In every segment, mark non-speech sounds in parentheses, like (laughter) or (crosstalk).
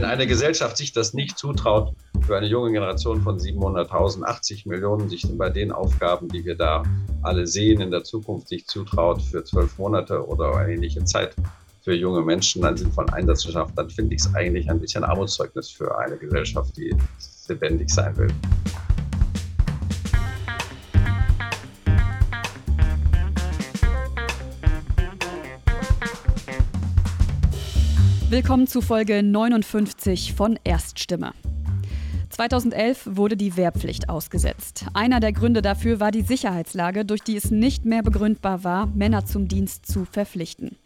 Wenn eine Gesellschaft sich das nicht zutraut, für eine junge Generation von 700.000, 80 Millionen, sich bei den Aufgaben, die wir da alle sehen, in der Zukunft sich zutraut, für zwölf Monate oder ähnliche Zeit für junge Menschen einen sinnvollen Einsatz zu schaffen, dann finde ich es eigentlich ein bisschen Armutszeugnis für eine Gesellschaft, die lebendig sein will. Willkommen zu Folge 59 von Erststimme. 2011 wurde die Wehrpflicht ausgesetzt. Einer der Gründe dafür war die Sicherheitslage, durch die es nicht mehr begründbar war, Männer zum Dienst zu verpflichten.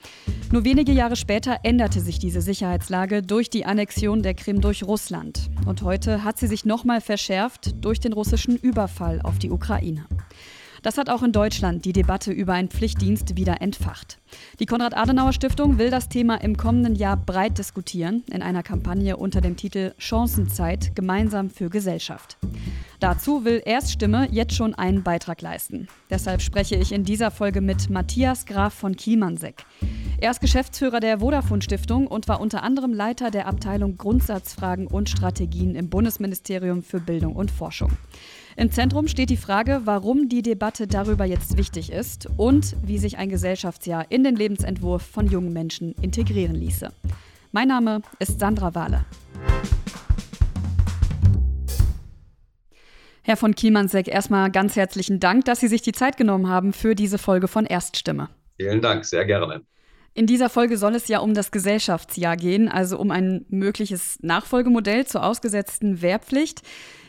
Nur wenige Jahre später änderte sich diese Sicherheitslage durch die Annexion der Krim durch Russland. Und heute hat sie sich nochmal verschärft durch den russischen Überfall auf die Ukraine. Das hat auch in Deutschland die Debatte über einen Pflichtdienst wieder entfacht. Die Konrad-Adenauer-Stiftung will das Thema im kommenden Jahr breit diskutieren in einer Kampagne unter dem Titel Chancenzeit gemeinsam für Gesellschaft. Dazu will Erststimme jetzt schon einen Beitrag leisten. Deshalb spreche ich in dieser Folge mit Matthias Graf von Kielmannsek. Er ist Geschäftsführer der Vodafone Stiftung und war unter anderem Leiter der Abteilung Grundsatzfragen und Strategien im Bundesministerium für Bildung und Forschung. Im Zentrum steht die Frage, warum die Debatte darüber jetzt wichtig ist und wie sich ein Gesellschaftsjahr in den Lebensentwurf von jungen Menschen integrieren ließe. Mein Name ist Sandra Wahle. Herr von Kielmannsek, erstmal ganz herzlichen Dank, dass Sie sich die Zeit genommen haben für diese Folge von Erststimme. Vielen Dank, sehr gerne. In dieser Folge soll es ja um das Gesellschaftsjahr gehen, also um ein mögliches Nachfolgemodell zur ausgesetzten Wehrpflicht.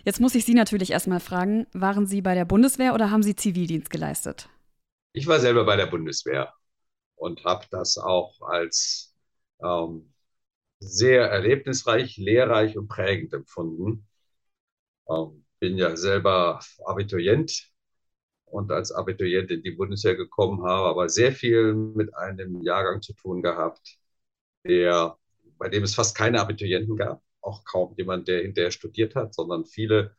Jetzt muss ich Sie natürlich erstmal fragen, waren Sie bei der Bundeswehr oder haben Sie Zivildienst geleistet? Ich war selber bei der Bundeswehr und habe das auch als ähm, sehr erlebnisreich, lehrreich und prägend empfunden. Ähm, bin ja selber Abiturient und als Abiturient in die Bundeswehr gekommen habe, aber sehr viel mit einem Jahrgang zu tun gehabt, der, bei dem es fast keine Abiturienten gab auch kaum jemand, der hinterher studiert hat, sondern viele,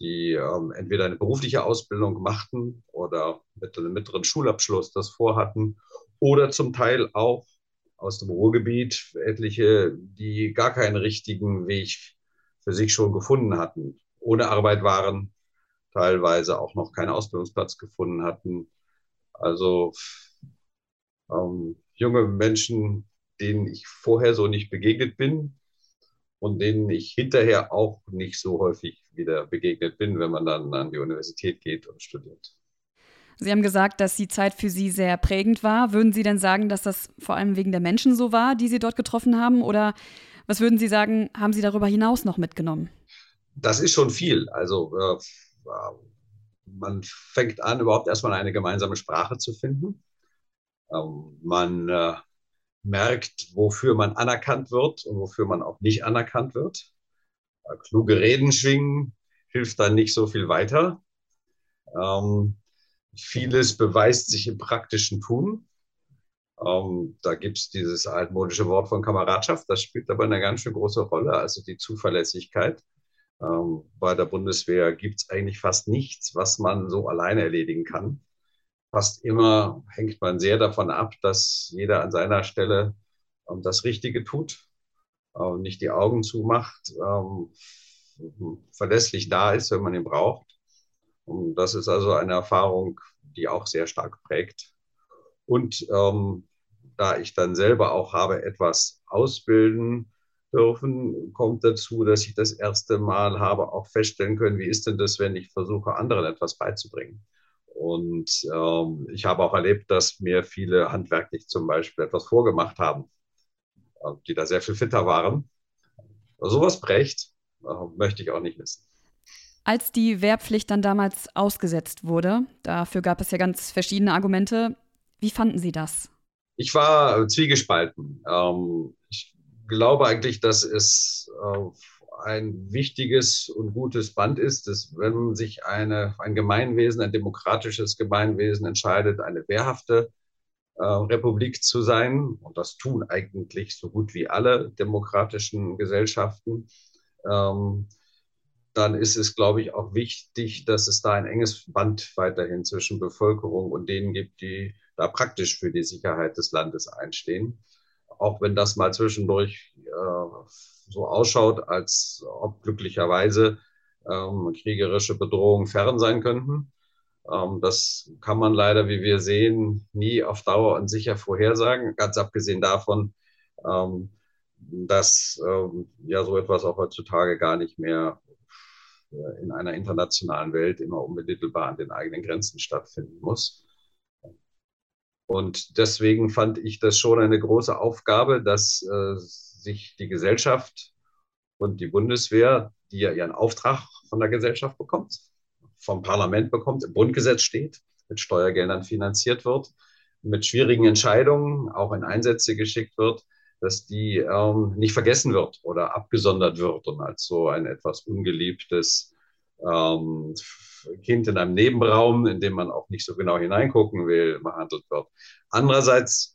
die ähm, entweder eine berufliche Ausbildung machten oder mit einem mittleren Schulabschluss das vorhatten oder zum Teil auch aus dem Ruhrgebiet etliche, die gar keinen richtigen Weg für sich schon gefunden hatten, ohne Arbeit waren, teilweise auch noch keinen Ausbildungsplatz gefunden hatten. Also ähm, junge Menschen, denen ich vorher so nicht begegnet bin, und denen ich hinterher auch nicht so häufig wieder begegnet bin, wenn man dann an die Universität geht und studiert. Sie haben gesagt, dass die Zeit für Sie sehr prägend war. Würden Sie denn sagen, dass das vor allem wegen der Menschen so war, die Sie dort getroffen haben? Oder was würden Sie sagen, haben Sie darüber hinaus noch mitgenommen? Das ist schon viel. Also äh, man fängt an, überhaupt erstmal eine gemeinsame Sprache zu finden. Ähm, man äh, merkt, wofür man anerkannt wird und wofür man auch nicht anerkannt wird. Kluge Reden schwingen hilft dann nicht so viel weiter. Ähm, vieles beweist sich im praktischen Tun. Ähm, da gibt es dieses altmodische Wort von Kameradschaft, das spielt aber eine ganz schön große Rolle, also die Zuverlässigkeit. Ähm, bei der Bundeswehr gibt es eigentlich fast nichts, was man so alleine erledigen kann fast immer hängt man sehr davon ab, dass jeder an seiner Stelle ähm, das Richtige tut, äh, nicht die Augen zumacht, ähm, verlässlich da ist, wenn man ihn braucht. Und das ist also eine Erfahrung, die auch sehr stark prägt. Und ähm, da ich dann selber auch habe etwas ausbilden dürfen, kommt dazu, dass ich das erste Mal habe auch feststellen können, wie ist denn das, wenn ich versuche, anderen etwas beizubringen. Und ähm, ich habe auch erlebt, dass mir viele handwerklich zum Beispiel etwas vorgemacht haben, äh, die da sehr viel fitter waren. Also sowas prägt, äh, möchte ich auch nicht missen. Als die Wehrpflicht dann damals ausgesetzt wurde, dafür gab es ja ganz verschiedene Argumente. Wie fanden Sie das? Ich war zwiegespalten. Ähm, ich glaube eigentlich, dass es äh, ein wichtiges und gutes Band ist, dass wenn sich eine, ein Gemeinwesen, ein demokratisches Gemeinwesen entscheidet, eine wehrhafte äh, Republik zu sein, und das tun eigentlich so gut wie alle demokratischen Gesellschaften, ähm, dann ist es, glaube ich, auch wichtig, dass es da ein enges Band weiterhin zwischen Bevölkerung und denen gibt, die da praktisch für die Sicherheit des Landes einstehen. auch wenn das mal zwischendurch äh, so ausschaut, als ob glücklicherweise ähm, kriegerische Bedrohungen fern sein könnten. Ähm, das kann man leider, wie wir sehen, nie auf Dauer und sicher vorhersagen. Ganz abgesehen davon, ähm, dass ähm, ja so etwas auch heutzutage gar nicht mehr äh, in einer internationalen Welt immer unmittelbar an den eigenen Grenzen stattfinden muss. Und deswegen fand ich das schon eine große Aufgabe, dass äh, sich die Gesellschaft und die Bundeswehr, die ja ihren Auftrag von der Gesellschaft bekommt, vom Parlament bekommt, im Grundgesetz steht, mit Steuergeldern finanziert wird, mit schwierigen Entscheidungen auch in Einsätze geschickt wird, dass die ähm, nicht vergessen wird oder abgesondert wird und als so ein etwas ungeliebtes ähm, Kind in einem Nebenraum, in dem man auch nicht so genau hineingucken will, behandelt wird. Andererseits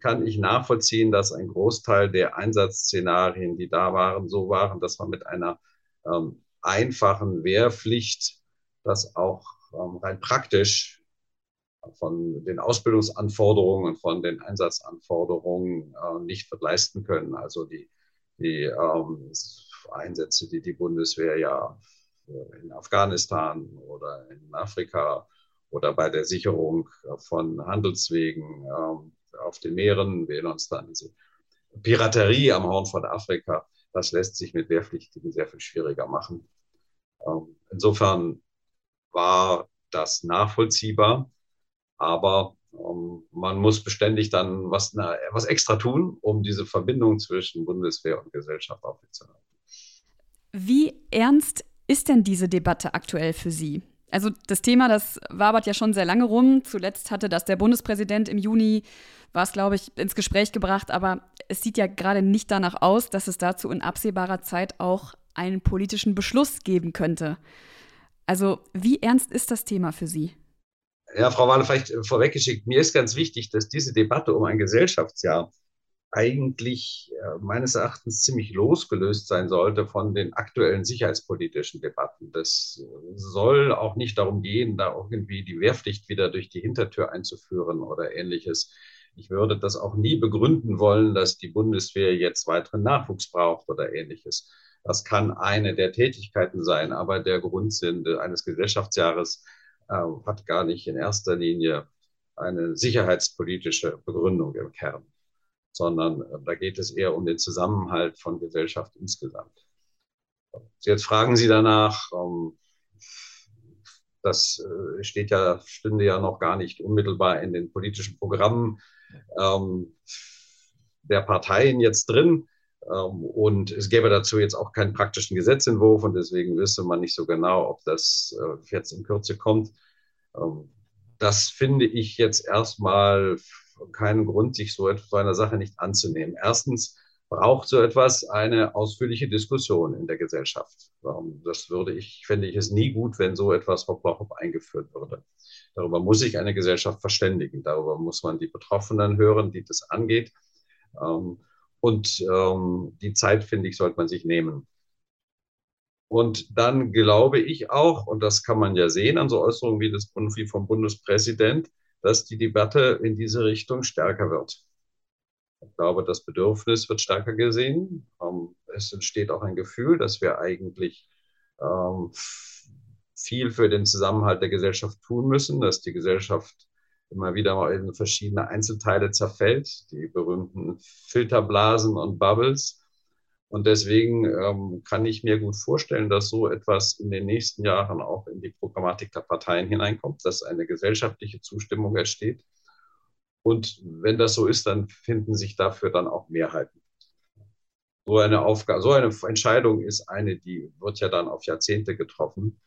kann ich nachvollziehen, dass ein Großteil der Einsatzszenarien, die da waren, so waren, dass man mit einer ähm, einfachen Wehrpflicht das auch ähm, rein praktisch von den Ausbildungsanforderungen, von den Einsatzanforderungen äh, nicht leisten können. Also die, die ähm, Einsätze, die die Bundeswehr ja in Afghanistan oder in Afrika oder bei der Sicherung von Handelswegen ähm, auf den Meeren, wählen uns dann diese Piraterie am Horn von Afrika. Das lässt sich mit Wehrpflichtigen sehr viel schwieriger machen. Ähm, insofern war das nachvollziehbar, aber ähm, man muss beständig dann was, was extra tun, um diese Verbindung zwischen Bundeswehr und Gesellschaft aufrechtzuerhalten. Wie ernst ist denn diese Debatte aktuell für Sie? Also das Thema, das wabert ja schon sehr lange rum. Zuletzt hatte das der Bundespräsident im Juni, war es, glaube ich, ins Gespräch gebracht. Aber es sieht ja gerade nicht danach aus, dass es dazu in absehbarer Zeit auch einen politischen Beschluss geben könnte. Also wie ernst ist das Thema für Sie? Ja, Frau Wahler, vielleicht vorweggeschickt, mir ist ganz wichtig, dass diese Debatte um ein Gesellschaftsjahr eigentlich äh, meines Erachtens ziemlich losgelöst sein sollte von den aktuellen sicherheitspolitischen Debatten. Das soll auch nicht darum gehen, da irgendwie die Wehrpflicht wieder durch die Hintertür einzuführen oder ähnliches. Ich würde das auch nie begründen wollen, dass die Bundeswehr jetzt weiteren Nachwuchs braucht oder ähnliches. Das kann eine der Tätigkeiten sein, aber der Grundsinn eines Gesellschaftsjahres äh, hat gar nicht in erster Linie eine sicherheitspolitische Begründung im Kern sondern äh, da geht es eher um den Zusammenhalt von Gesellschaft insgesamt. Jetzt fragen Sie danach, ähm, das äh, steht ja, stünde ja noch gar nicht unmittelbar in den politischen Programmen ähm, der Parteien jetzt drin. Ähm, und es gäbe dazu jetzt auch keinen praktischen Gesetzentwurf und deswegen wüsste man nicht so genau, ob das äh, jetzt in Kürze kommt. Das finde ich jetzt erstmal keinen Grund, sich so einer Sache nicht anzunehmen. Erstens braucht so etwas eine ausführliche Diskussion in der Gesellschaft. Das würde ich, fände ich es nie gut, wenn so etwas hoppla hopp eingeführt würde. Darüber muss sich eine Gesellschaft verständigen. Darüber muss man die Betroffenen hören, die das angeht. Ähm, und ähm, die Zeit, finde ich, sollte man sich nehmen. Und dann glaube ich auch, und das kann man ja sehen an so Äußerungen wie, das, wie vom Bundespräsident, dass die Debatte in diese Richtung stärker wird. Ich glaube, das Bedürfnis wird stärker gesehen. Ähm, es entsteht auch ein Gefühl, dass wir eigentlich ähm, viel für den Zusammenhalt der Gesellschaft tun müssen, dass die Gesellschaft immer wieder mal in verschiedene Einzelteile zerfällt, die berühmten Filterblasen und Bubbles. Und deswegen ähm, kann ich mir gut vorstellen, dass so etwas in den nächsten Jahren auch in die Programmatik der Parteien hineinkommt, dass eine gesellschaftliche Zustimmung entsteht. Und wenn das so ist, dann finden sich dafür dann auch Mehrheiten. So eine Aufgabe, so eine Entscheidung ist eine, die wird ja dann auf Jahrzehnte getroffen.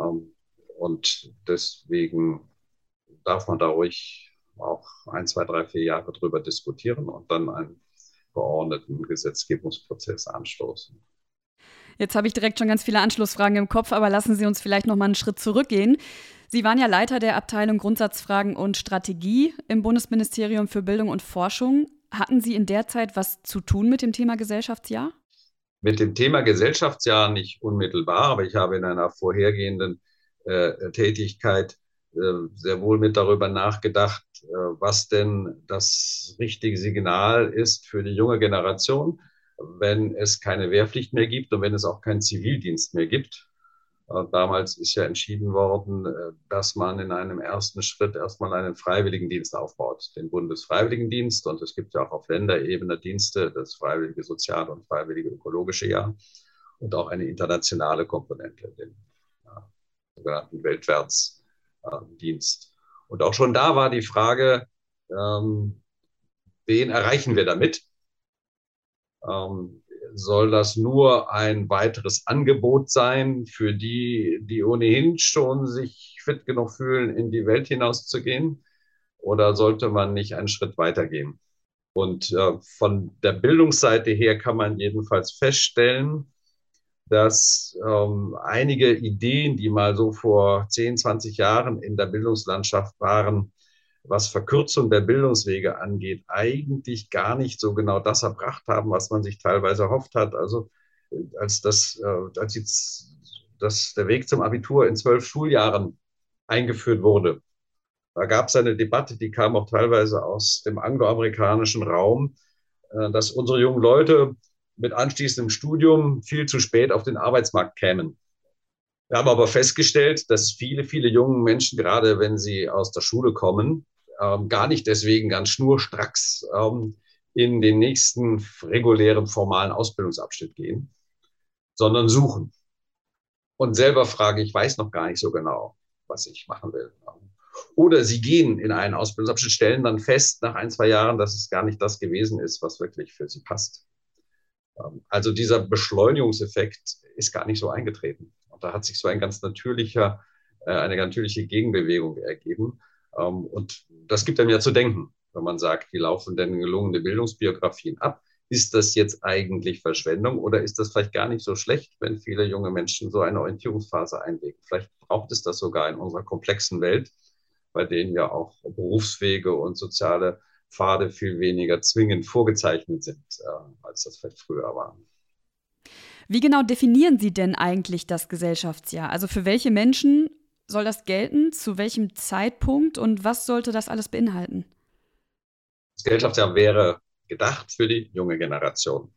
Ähm, und deswegen darf man da ruhig auch ein, zwei, drei, vier Jahre drüber diskutieren und dann ein geordneten Gesetzgebungsprozess anstoßen. Jetzt habe ich direkt schon ganz viele Anschlussfragen im Kopf, aber lassen Sie uns vielleicht noch mal einen Schritt zurückgehen. Sie waren ja Leiter der Abteilung Grundsatzfragen und Strategie im Bundesministerium für Bildung und Forschung. Hatten Sie in der Zeit was zu tun mit dem Thema Gesellschaftsjahr? Mit dem Thema Gesellschaftsjahr nicht unmittelbar, aber ich habe in einer vorhergehenden äh, Tätigkeit äh, sehr wohl mit darüber nachgedacht, was denn das richtige Signal ist für die junge Generation, wenn es keine Wehrpflicht mehr gibt und wenn es auch keinen Zivildienst mehr gibt. Damals ist ja entschieden worden, dass man in einem ersten Schritt erstmal einen Freiwilligendienst aufbaut, den Bundesfreiwilligendienst. Und es gibt ja auch auf Länderebene Dienste, das Freiwillige Soziale und Freiwillige Ökologische Jahr und auch eine internationale Komponente, den ja, sogenannten Weltwärtsdienst. Und auch schon da war die Frage, ähm, wen erreichen wir damit? Ähm, soll das nur ein weiteres Angebot sein für die, die ohnehin schon sich fit genug fühlen, in die Welt hinauszugehen? Oder sollte man nicht einen Schritt weitergehen? Und äh, von der Bildungsseite her kann man jedenfalls feststellen, dass ähm, einige Ideen, die mal so vor 10, 20 Jahren in der Bildungslandschaft waren, was Verkürzung der Bildungswege angeht, eigentlich gar nicht so genau das erbracht haben, was man sich teilweise erhofft hat. Also äh, als, das, äh, als jetzt, das, der Weg zum Abitur in zwölf Schuljahren eingeführt wurde, da gab es eine Debatte, die kam auch teilweise aus dem angloamerikanischen Raum, äh, dass unsere jungen Leute mit anschließendem Studium viel zu spät auf den Arbeitsmarkt kämen. Wir haben aber festgestellt, dass viele, viele junge Menschen, gerade wenn sie aus der Schule kommen, ähm, gar nicht deswegen ganz schnurstracks ähm, in den nächsten regulären formalen Ausbildungsabschnitt gehen, sondern suchen. Und selber fragen, ich weiß noch gar nicht so genau, was ich machen will. Oder sie gehen in einen Ausbildungsabschnitt, stellen dann fest nach ein, zwei Jahren, dass es gar nicht das gewesen ist, was wirklich für sie passt. Also dieser Beschleunigungseffekt ist gar nicht so eingetreten. Und da hat sich so ein ganz natürlicher, äh, eine natürliche Gegenbewegung ergeben. Ähm, und das gibt einem ja zu denken, wenn man sagt, wie laufen denn gelungene Bildungsbiografien ab? Ist das jetzt eigentlich Verschwendung oder ist das vielleicht gar nicht so schlecht, wenn viele junge Menschen so eine Orientierungsphase einlegen? Vielleicht braucht es das sogar in unserer komplexen Welt, bei denen ja auch Berufswege und soziale Pfade viel weniger zwingend vorgezeichnet sind, äh, als das vielleicht früher war. Wie genau definieren Sie denn eigentlich das Gesellschaftsjahr? Also für welche Menschen soll das gelten? Zu welchem Zeitpunkt? Und was sollte das alles beinhalten? Das Gesellschaftsjahr wäre gedacht für die junge Generation.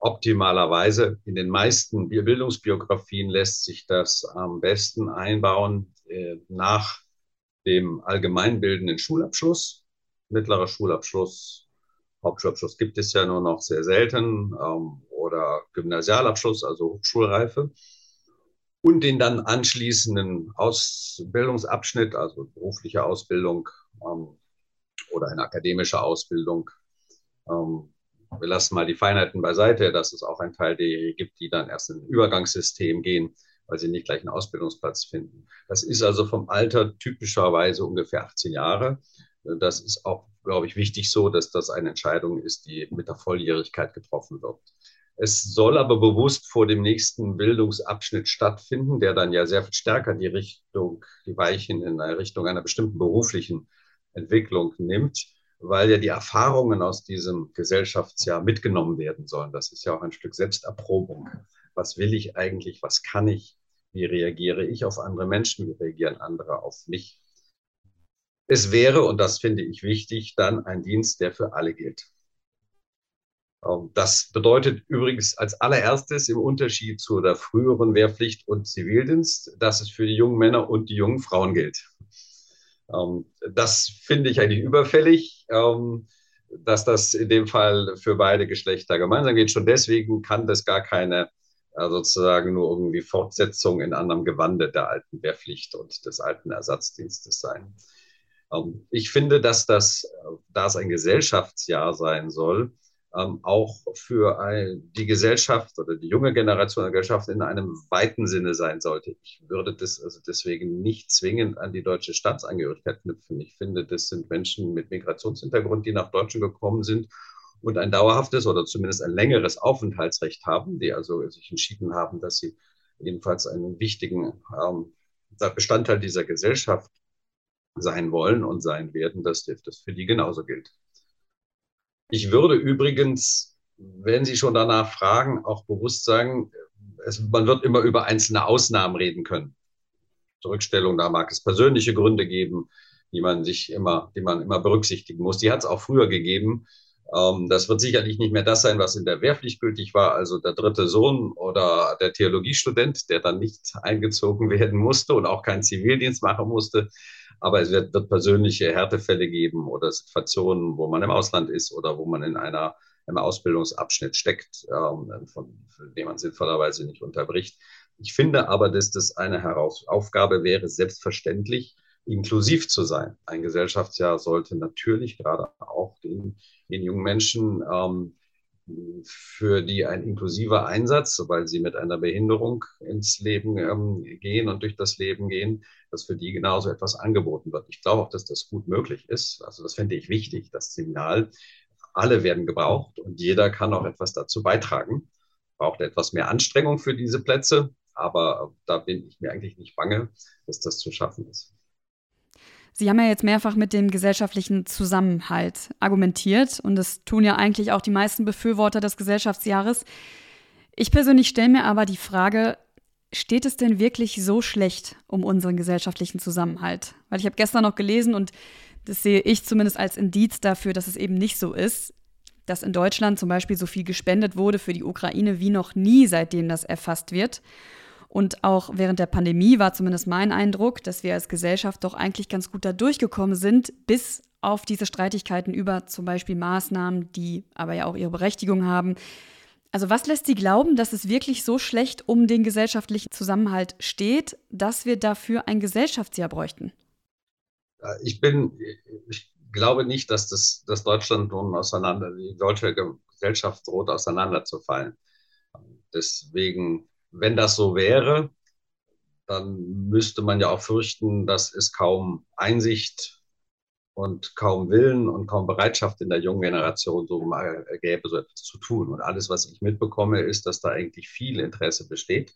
Optimalerweise in den meisten Bildungsbiografien lässt sich das am besten einbauen äh, nach dem allgemeinbildenden Schulabschluss. Mittlerer Schulabschluss, Hauptschulabschluss gibt es ja nur noch sehr selten ähm, oder Gymnasialabschluss, also Hochschulreife und den dann anschließenden Ausbildungsabschnitt, also berufliche Ausbildung ähm, oder eine akademische Ausbildung. Ähm, wir lassen mal die Feinheiten beiseite, dass es auch ein Teil derjenigen gibt, die dann erst in ein Übergangssystem gehen, weil sie nicht gleich einen Ausbildungsplatz finden. Das ist also vom Alter typischerweise ungefähr 18 Jahre. Das ist auch, glaube ich, wichtig so, dass das eine Entscheidung ist, die mit der Volljährigkeit getroffen wird. Es soll aber bewusst vor dem nächsten Bildungsabschnitt stattfinden, der dann ja sehr viel stärker die Richtung, die Weichen in eine Richtung einer bestimmten beruflichen Entwicklung nimmt, weil ja die Erfahrungen aus diesem Gesellschaftsjahr mitgenommen werden sollen. Das ist ja auch ein Stück Selbsterprobung. Was will ich eigentlich? Was kann ich? Wie reagiere ich auf andere Menschen? Wie reagieren andere auf mich? Es wäre, und das finde ich wichtig, dann ein Dienst, der für alle gilt. Ähm, das bedeutet übrigens als allererstes im Unterschied zu der früheren Wehrpflicht und Zivildienst, dass es für die jungen Männer und die jungen Frauen gilt. Ähm, das finde ich eigentlich überfällig, ähm, dass das in dem Fall für beide Geschlechter gemeinsam geht. Schon deswegen kann das gar keine sozusagen nur irgendwie Fortsetzung in anderem Gewande der alten Wehrpflicht und des alten Ersatzdienstes sein. Ich finde, dass das, äh, da es ein Gesellschaftsjahr sein soll, ähm, auch für die Gesellschaft oder die junge Generation der Gesellschaft in einem weiten Sinne sein sollte. Ich würde das also deswegen nicht zwingend an die deutsche Staatsangehörigkeit knüpfen. Ich finde, das sind Menschen mit Migrationshintergrund, die nach Deutschland gekommen sind und ein dauerhaftes oder zumindest ein längeres Aufenthaltsrecht haben, die also sich entschieden haben, dass sie jedenfalls einen wichtigen ähm, Bestandteil dieser Gesellschaft sein wollen und sein werden, dass das für die genauso gilt. Ich würde übrigens, wenn Sie schon danach fragen, auch bewusst sagen, es, man wird immer über einzelne Ausnahmen reden können. Zurückstellung. Da mag es persönliche Gründe geben, die man sich immer, die man immer berücksichtigen muss. Die hat es auch früher gegeben. Ähm, das wird sicherlich nicht mehr das sein, was in der Wehrpflicht gültig war, also der dritte Sohn oder der Theologiestudent, der dann nicht eingezogen (laughs) werden musste und auch keinen Zivildienst machen musste. Aber es wird, wird persönliche Härtefälle geben oder Situationen, wo man im Ausland ist oder wo man in einer einem Ausbildungsabschnitt steckt, ähm, von, von dem man sinnvollerweise nicht unterbricht. Ich finde aber, dass das eine Heraus Aufgabe wäre, selbstverständlich inklusiv zu sein. Ein Gesellschaftsjahr sollte natürlich gerade auch den, den jungen Menschen ähm, für die ein inklusiver Einsatz, weil sie mit einer Behinderung ins Leben ähm, gehen und durch das Leben gehen, dass für die genauso etwas angeboten wird. Ich glaube auch, dass das gut möglich ist. Also das fände ich wichtig, das Signal. Alle werden gebraucht und jeder kann auch etwas dazu beitragen. Braucht etwas mehr Anstrengung für diese Plätze, aber da bin ich mir eigentlich nicht bange, dass das zu schaffen ist. Sie haben ja jetzt mehrfach mit dem gesellschaftlichen Zusammenhalt argumentiert und das tun ja eigentlich auch die meisten Befürworter des Gesellschaftsjahres. Ich persönlich stelle mir aber die Frage, steht es denn wirklich so schlecht um unseren gesellschaftlichen Zusammenhalt? Weil ich habe gestern noch gelesen und das sehe ich zumindest als Indiz dafür, dass es eben nicht so ist, dass in Deutschland zum Beispiel so viel gespendet wurde für die Ukraine wie noch nie, seitdem das erfasst wird. Und auch während der Pandemie war zumindest mein Eindruck, dass wir als Gesellschaft doch eigentlich ganz gut da durchgekommen sind, bis auf diese Streitigkeiten über zum Beispiel Maßnahmen, die aber ja auch ihre Berechtigung haben. Also was lässt Sie glauben, dass es wirklich so schlecht um den gesellschaftlichen Zusammenhalt steht, dass wir dafür ein Gesellschaftsjahr bräuchten? Ich bin, ich glaube nicht, dass das dass Deutschland nun auseinander, die deutsche Gesellschaft droht auseinanderzufallen. Deswegen wenn das so wäre, dann müsste man ja auch fürchten, dass es kaum Einsicht und kaum Willen und kaum Bereitschaft in der jungen Generation so gäbe, so etwas zu tun. Und alles, was ich mitbekomme, ist, dass da eigentlich viel Interesse besteht.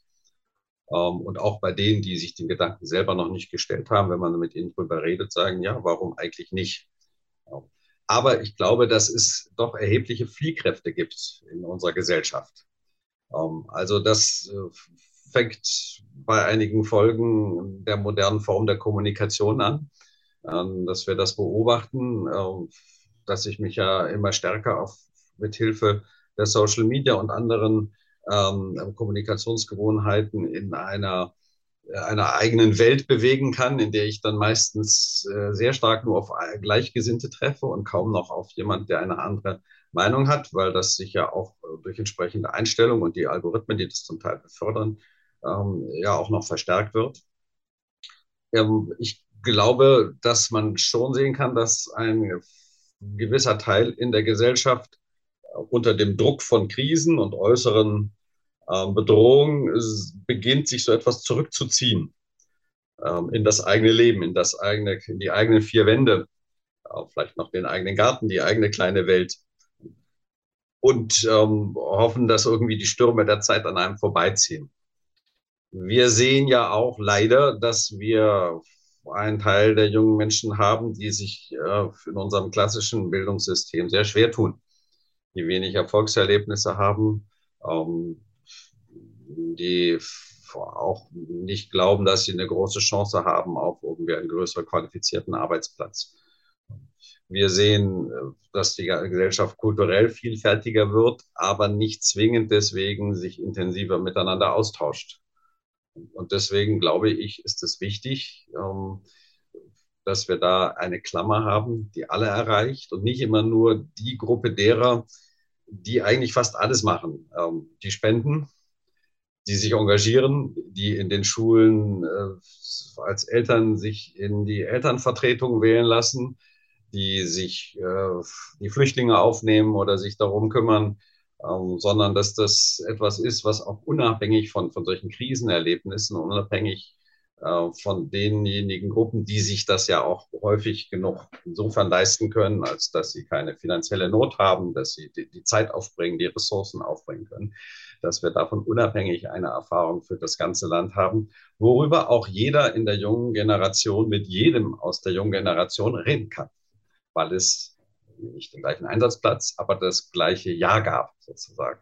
Ähm, und auch bei denen, die sich den Gedanken selber noch nicht gestellt haben, wenn man mit ihnen drüber redet, sagen, ja, warum eigentlich nicht? Aber ich glaube, dass es doch erhebliche Fliehkräfte gibt in unserer Gesellschaft. Ähm, also das äh, fängt bei einigen Folgen der modernen Form der Kommunikation an, ähm, dass wir das beobachten, ähm, dass ich mich ja immer stärker auf, mit Hilfe der Social Media und anderen Kommunikationsgewohnheiten in einer, einer eigenen Welt bewegen kann, in der ich dann meistens äh, sehr stark nur auf Gleichgesinnte treffe und kaum noch auf jemand, der eine andere Meinung hat, weil das sich ja auch äh, durch entsprechende Einstellungen und die Algorithmen, die das zum Teil befördern, ähm, ja auch noch verstärkt wird. Ähm, ich glaube, dass man schon sehen kann, dass ein gewisser Teil in der Gesellschaft äh, unter dem Druck von Krisen und äußeren äh, Bedrohungen beginnt, sich so etwas zurückzuziehen ähm, in das eigene Leben, in das eigene, in die eigenen vier Wände, äh, vielleicht noch den eigenen Garten, die eigene kleine Welt und ähm, hoffen, dass irgendwie die Stürme der Zeit an einem vorbeiziehen. Wir sehen ja auch leider, dass wir einen Teil der jungen Menschen haben, die sich äh, in unserem klassischen Bildungssystem sehr schwer tun, die wenig Erfolgserlebnisse haben, ähm, die auch nicht glauben, dass sie eine große Chance haben auf irgendwie einen größeren qualifizierten Arbeitsplatz. Wir sehen, äh, dass die Gesellschaft kulturell vielfältiger wird, aber nicht zwingend deswegen sich intensiver miteinander austauscht. Und deswegen glaube ich, ist es wichtig, ähm, dass wir da eine Klammer haben, die alle erreicht und nicht immer nur die Gruppe derer, die eigentlich fast alles machen. Ähm, die spenden, die sich engagieren, die in den Schulen äh, als Eltern sich in die Elternvertretung wählen lassen, die sich äh, die Flüchtlinge aufnehmen oder sich darum kümmern, ähm, sondern dass das etwas ist, was auch unabhängig von, von solchen Krisenerlebnissen, unabhängig äh, von denjenigen Gruppen, die sich das ja auch häufig genug insofern leisten können, als dass sie keine finanzielle Not haben, dass sie die, die Zeit aufbringen, die Ressourcen aufbringen können, dass wir davon unabhängig eine Erfahrung für das ganze Land haben, worüber auch jeder in der jungen Generation mit jedem aus der jungen Generation reden kann weil es nicht den gleichen Einsatzplatz, aber das gleiche Jahr gab, sozusagen.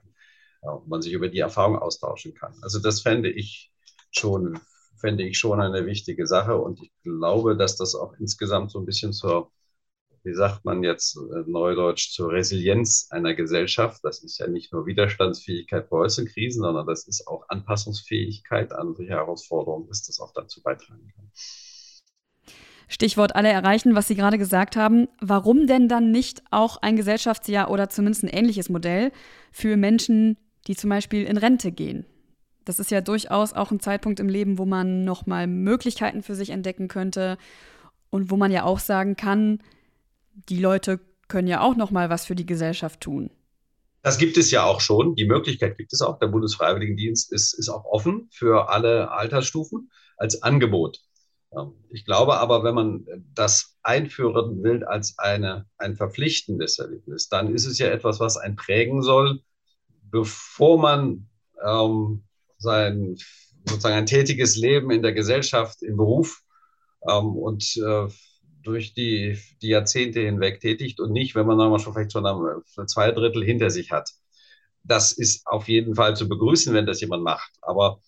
Und man sich über die Erfahrung austauschen kann. Also das fände ich schon fände ich schon eine wichtige Sache. Und ich glaube, dass das auch insgesamt so ein bisschen zur, wie sagt man jetzt äh, neudeutsch, zur Resilienz einer Gesellschaft, das ist ja nicht nur Widerstandsfähigkeit bei äußeren Krisen, sondern das ist auch Anpassungsfähigkeit an solche Herausforderungen, dass das auch dazu beitragen kann. Stichwort alle erreichen, was Sie gerade gesagt haben. Warum denn dann nicht auch ein Gesellschaftsjahr oder zumindest ein ähnliches Modell für Menschen, die zum Beispiel in Rente gehen? Das ist ja durchaus auch ein Zeitpunkt im Leben, wo man nochmal Möglichkeiten für sich entdecken könnte und wo man ja auch sagen kann, die Leute können ja auch nochmal was für die Gesellschaft tun. Das gibt es ja auch schon. Die Möglichkeit gibt es auch. Der Bundesfreiwilligendienst ist, ist auch offen für alle Altersstufen als Angebot. Ähm, ich glaube aber, wenn man das einführen will als eine, ein verpflichtendes Erlebnis, dann ist es ja etwas, was einen prägen soll, bevor man ähm, sein sozusagen ein tätiges Leben in der Gesellschaft, im Beruf ähm, und äh, durch die, die Jahrzehnte hinweg tätigt und nicht, wenn man mal schon vielleicht schon zwei Drittel hinter sich hat. Das ist auf jeden Fall zu begrüßen, wenn das jemand macht. Aber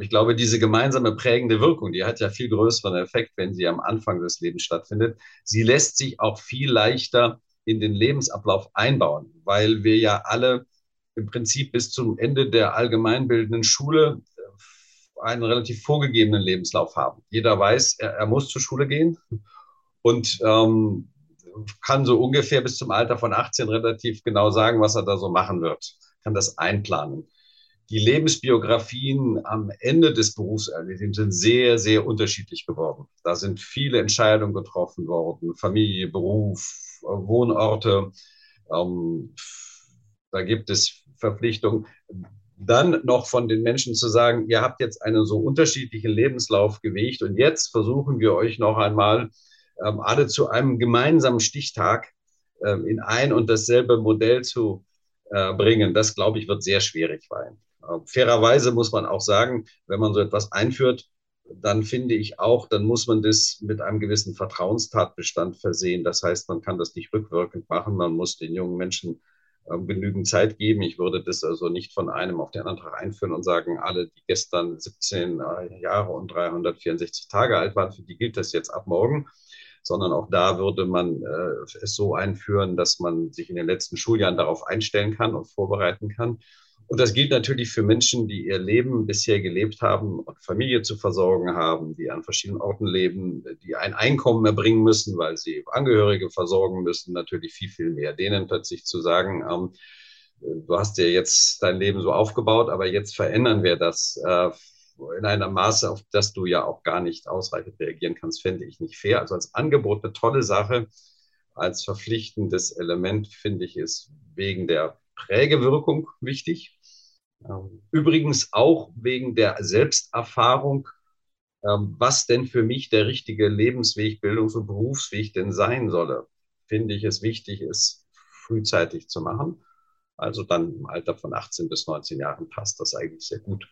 ich glaube, diese gemeinsame prägende Wirkung, die hat ja viel größeren Effekt, wenn sie am Anfang des Lebens stattfindet. Sie lässt sich auch viel leichter in den Lebensablauf einbauen, weil wir ja alle im Prinzip bis zum Ende der allgemeinbildenden Schule äh, einen relativ vorgegebenen Lebenslauf haben. Jeder weiß, er, er muss zur Schule gehen und ähm, kann so ungefähr bis zum Alter von 18 relativ genau sagen, was er da so machen wird, kann das einplanen die Lebensbiografien am Ende des Berufserlebens sind sehr, sehr unterschiedlich geworden. Da sind viele Entscheidungen getroffen worden, Familie, Beruf, Wohnorte. Ähm, da gibt es Verpflichtungen. Dann noch von den Menschen zu sagen, ihr habt jetzt einen so unterschiedlichen Lebenslauf gewegt und jetzt versuchen wir euch noch einmal ähm, alle zu einem gemeinsamen Stichtag ähm, in ein und dasselbe Modell zu äh, bringen. Das, glaube ich, wird sehr schwierig sein. Äh, fairerweise muss man auch sagen, wenn man so etwas einführt, dann finde ich auch, dann muss man das mit einem gewissen Vertrauenstatbestand versehen. Das heißt, man kann das nicht rückwirkend machen. Man muss den jungen Menschen äh, genügend Zeit geben. Ich würde das also nicht von einem auf den anderen einführen und sagen, alle, die gestern 17 äh, Jahre und 364 Tage alt waren, für die gilt das jetzt ab morgen sondern auch da würde man äh, es so einführen, dass man sich in den letzten Schuljahren darauf einstellen kann und vorbereiten kann. Und das gilt natürlich für Menschen, die ihr Leben bisher gelebt haben und Familie zu versorgen haben, die an verschiedenen Orten leben, die ein Einkommen erbringen müssen, weil sie Angehörige versorgen müssen, natürlich viel, viel mehr. Denen plötzlich zu sagen, ähm, du hast dir jetzt dein Leben so aufgebaut, aber jetzt verändern wir das äh, in einem Maße, auf das du ja auch gar nicht ausreichend reagieren kannst, fände ich nicht fair. Also als Angebot eine tolle Sache, als verpflichtendes Element finde ich es wegen der Prägewirkung wichtig. Ähm, übrigens auch wegen der Selbsterfahrung, ähm, was denn für mich der richtige Lebensweg, Bildungs- und Berufsweg denn sein solle, finde ich es wichtig, es frühzeitig zu machen. Also dann im Alter von 18 bis 19 Jahren passt das eigentlich sehr gut.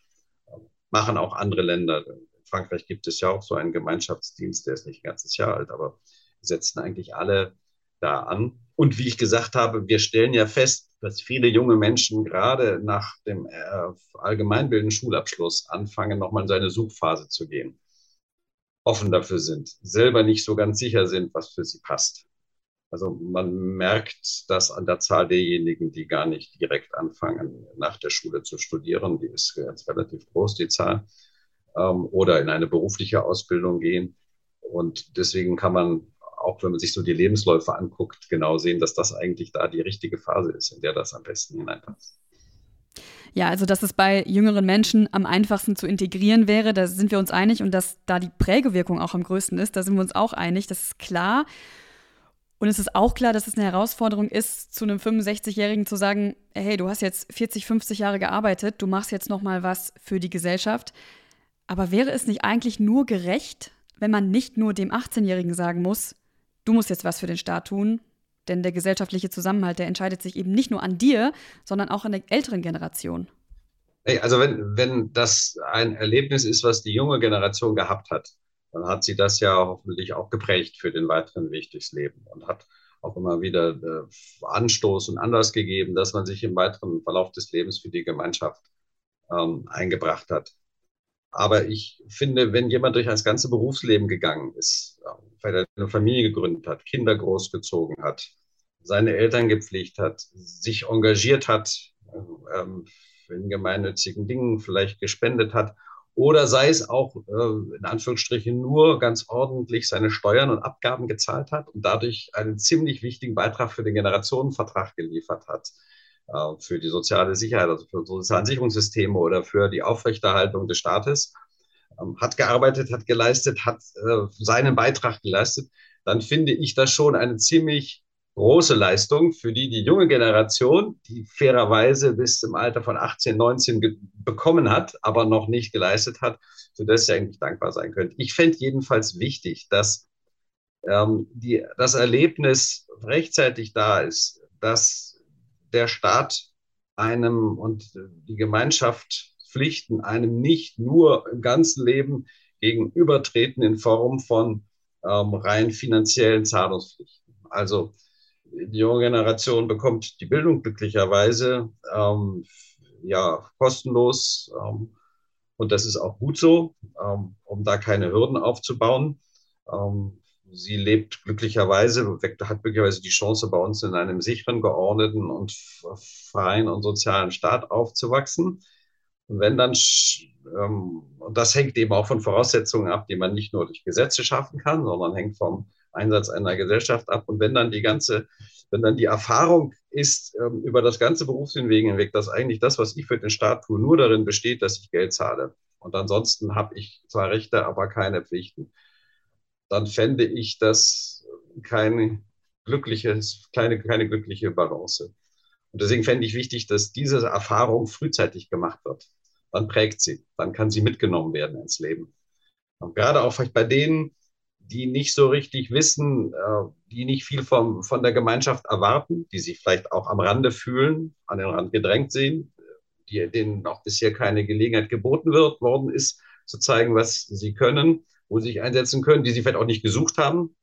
Ähm, machen auch andere Länder. In Frankreich gibt es ja auch so einen Gemeinschaftsdienst, der ist nicht ein ganzes Jahr alt, aber setzen eigentlich alle da an. Und wie ich gesagt habe, wir stellen ja fest, dass viele junge Menschen gerade nach dem äh, allgemeinbildenden Schulabschluss anfangen, nochmal in seine Suchphase zu gehen. Offen dafür sind, selber nicht so ganz sicher sind, was für sie passt. Also man merkt das an der Zahl derjenigen, die gar nicht direkt anfangen, nach der Schule zu studieren. Die ist jetzt relativ groß, die Zahl. Ähm, oder in eine berufliche Ausbildung gehen. Und deswegen kann man auch wenn man sich so die Lebensläufe anguckt, genau sehen, dass das eigentlich da die richtige Phase ist, in der das am besten hineinpasst. Ja, also dass es bei jüngeren Menschen am einfachsten zu integrieren wäre, da sind wir uns einig und dass da die Prägewirkung auch am größten ist, da sind wir uns auch einig, das ist klar. Und es ist auch klar, dass es eine Herausforderung ist, zu einem 65-Jährigen zu sagen, hey, du hast jetzt 40, 50 Jahre gearbeitet, du machst jetzt noch mal was für die Gesellschaft. Aber wäre es nicht eigentlich nur gerecht, wenn man nicht nur dem 18-Jährigen sagen muss, du musst jetzt was für den Staat tun, denn der gesellschaftliche Zusammenhalt, der entscheidet sich eben nicht nur an dir, sondern auch an der älteren Generation. Also wenn, wenn das ein Erlebnis ist, was die junge Generation gehabt hat, dann hat sie das ja hoffentlich auch geprägt für den weiteren Weg durchs Leben und hat auch immer wieder äh, Anstoß und Anlass gegeben, dass man sich im weiteren Verlauf des Lebens für die Gemeinschaft ähm, eingebracht hat. Aber ich finde, wenn jemand durch das ganze Berufsleben gegangen ist, vielleicht eine Familie gegründet hat, Kinder großgezogen hat, seine Eltern gepflegt hat, sich engagiert hat, ähm, in gemeinnützigen Dingen vielleicht gespendet hat oder sei es auch äh, in Anführungsstrichen nur ganz ordentlich seine Steuern und Abgaben gezahlt hat und dadurch einen ziemlich wichtigen Beitrag für den Generationenvertrag geliefert hat, für die soziale Sicherheit, also für soziale Sicherungssysteme oder für die Aufrechterhaltung des Staates, ähm, hat gearbeitet, hat geleistet, hat äh, seinen Beitrag geleistet, dann finde ich das schon eine ziemlich große Leistung, für die die junge Generation, die fairerweise bis zum Alter von 18, 19 bekommen hat, aber noch nicht geleistet hat, für das sie eigentlich dankbar sein könnte. Ich fände jedenfalls wichtig, dass ähm, die, das Erlebnis rechtzeitig da ist, dass der Staat einem und die Gemeinschaft Pflichten einem nicht nur im ganzen Leben gegenübertreten in Form von ähm, rein finanziellen Zahlungspflichten. Also die junge Generation bekommt die Bildung glücklicherweise ähm, ja kostenlos ähm, und das ist auch gut so, ähm, um da keine Hürden aufzubauen. Ähm, sie lebt glücklicherweise, hat glücklicherweise die Chance, bei uns in einem sicheren, geordneten und freien und sozialen Staat aufzuwachsen. Und wenn dann, ähm, und das hängt eben auch von Voraussetzungen ab, die man nicht nur durch Gesetze schaffen kann, sondern hängt vom Einsatz einer Gesellschaft ab. Und wenn dann die ganze, wenn dann die Erfahrung ist ähm, über das ganze Berufsleben hinweg, dass eigentlich das, was ich für den Staat tue, nur darin besteht, dass ich Geld zahle. Und ansonsten habe ich zwar Rechte, aber keine Pflichten. Dann fände ich das keine glückliches, keine, keine glückliche Balance. Und deswegen fände ich wichtig, dass diese Erfahrung frühzeitig gemacht wird. Dann prägt sie, dann kann sie mitgenommen werden ins Leben. Und gerade auch vielleicht bei denen, die nicht so richtig wissen, äh, die nicht viel vom, von der Gemeinschaft erwarten, die sich vielleicht auch am Rande fühlen, an den Rand gedrängt sehen, die, denen auch bisher keine Gelegenheit geboten wird, worden ist, zu zeigen, was sie können, wo sie sich einsetzen können, die sie vielleicht auch nicht gesucht haben.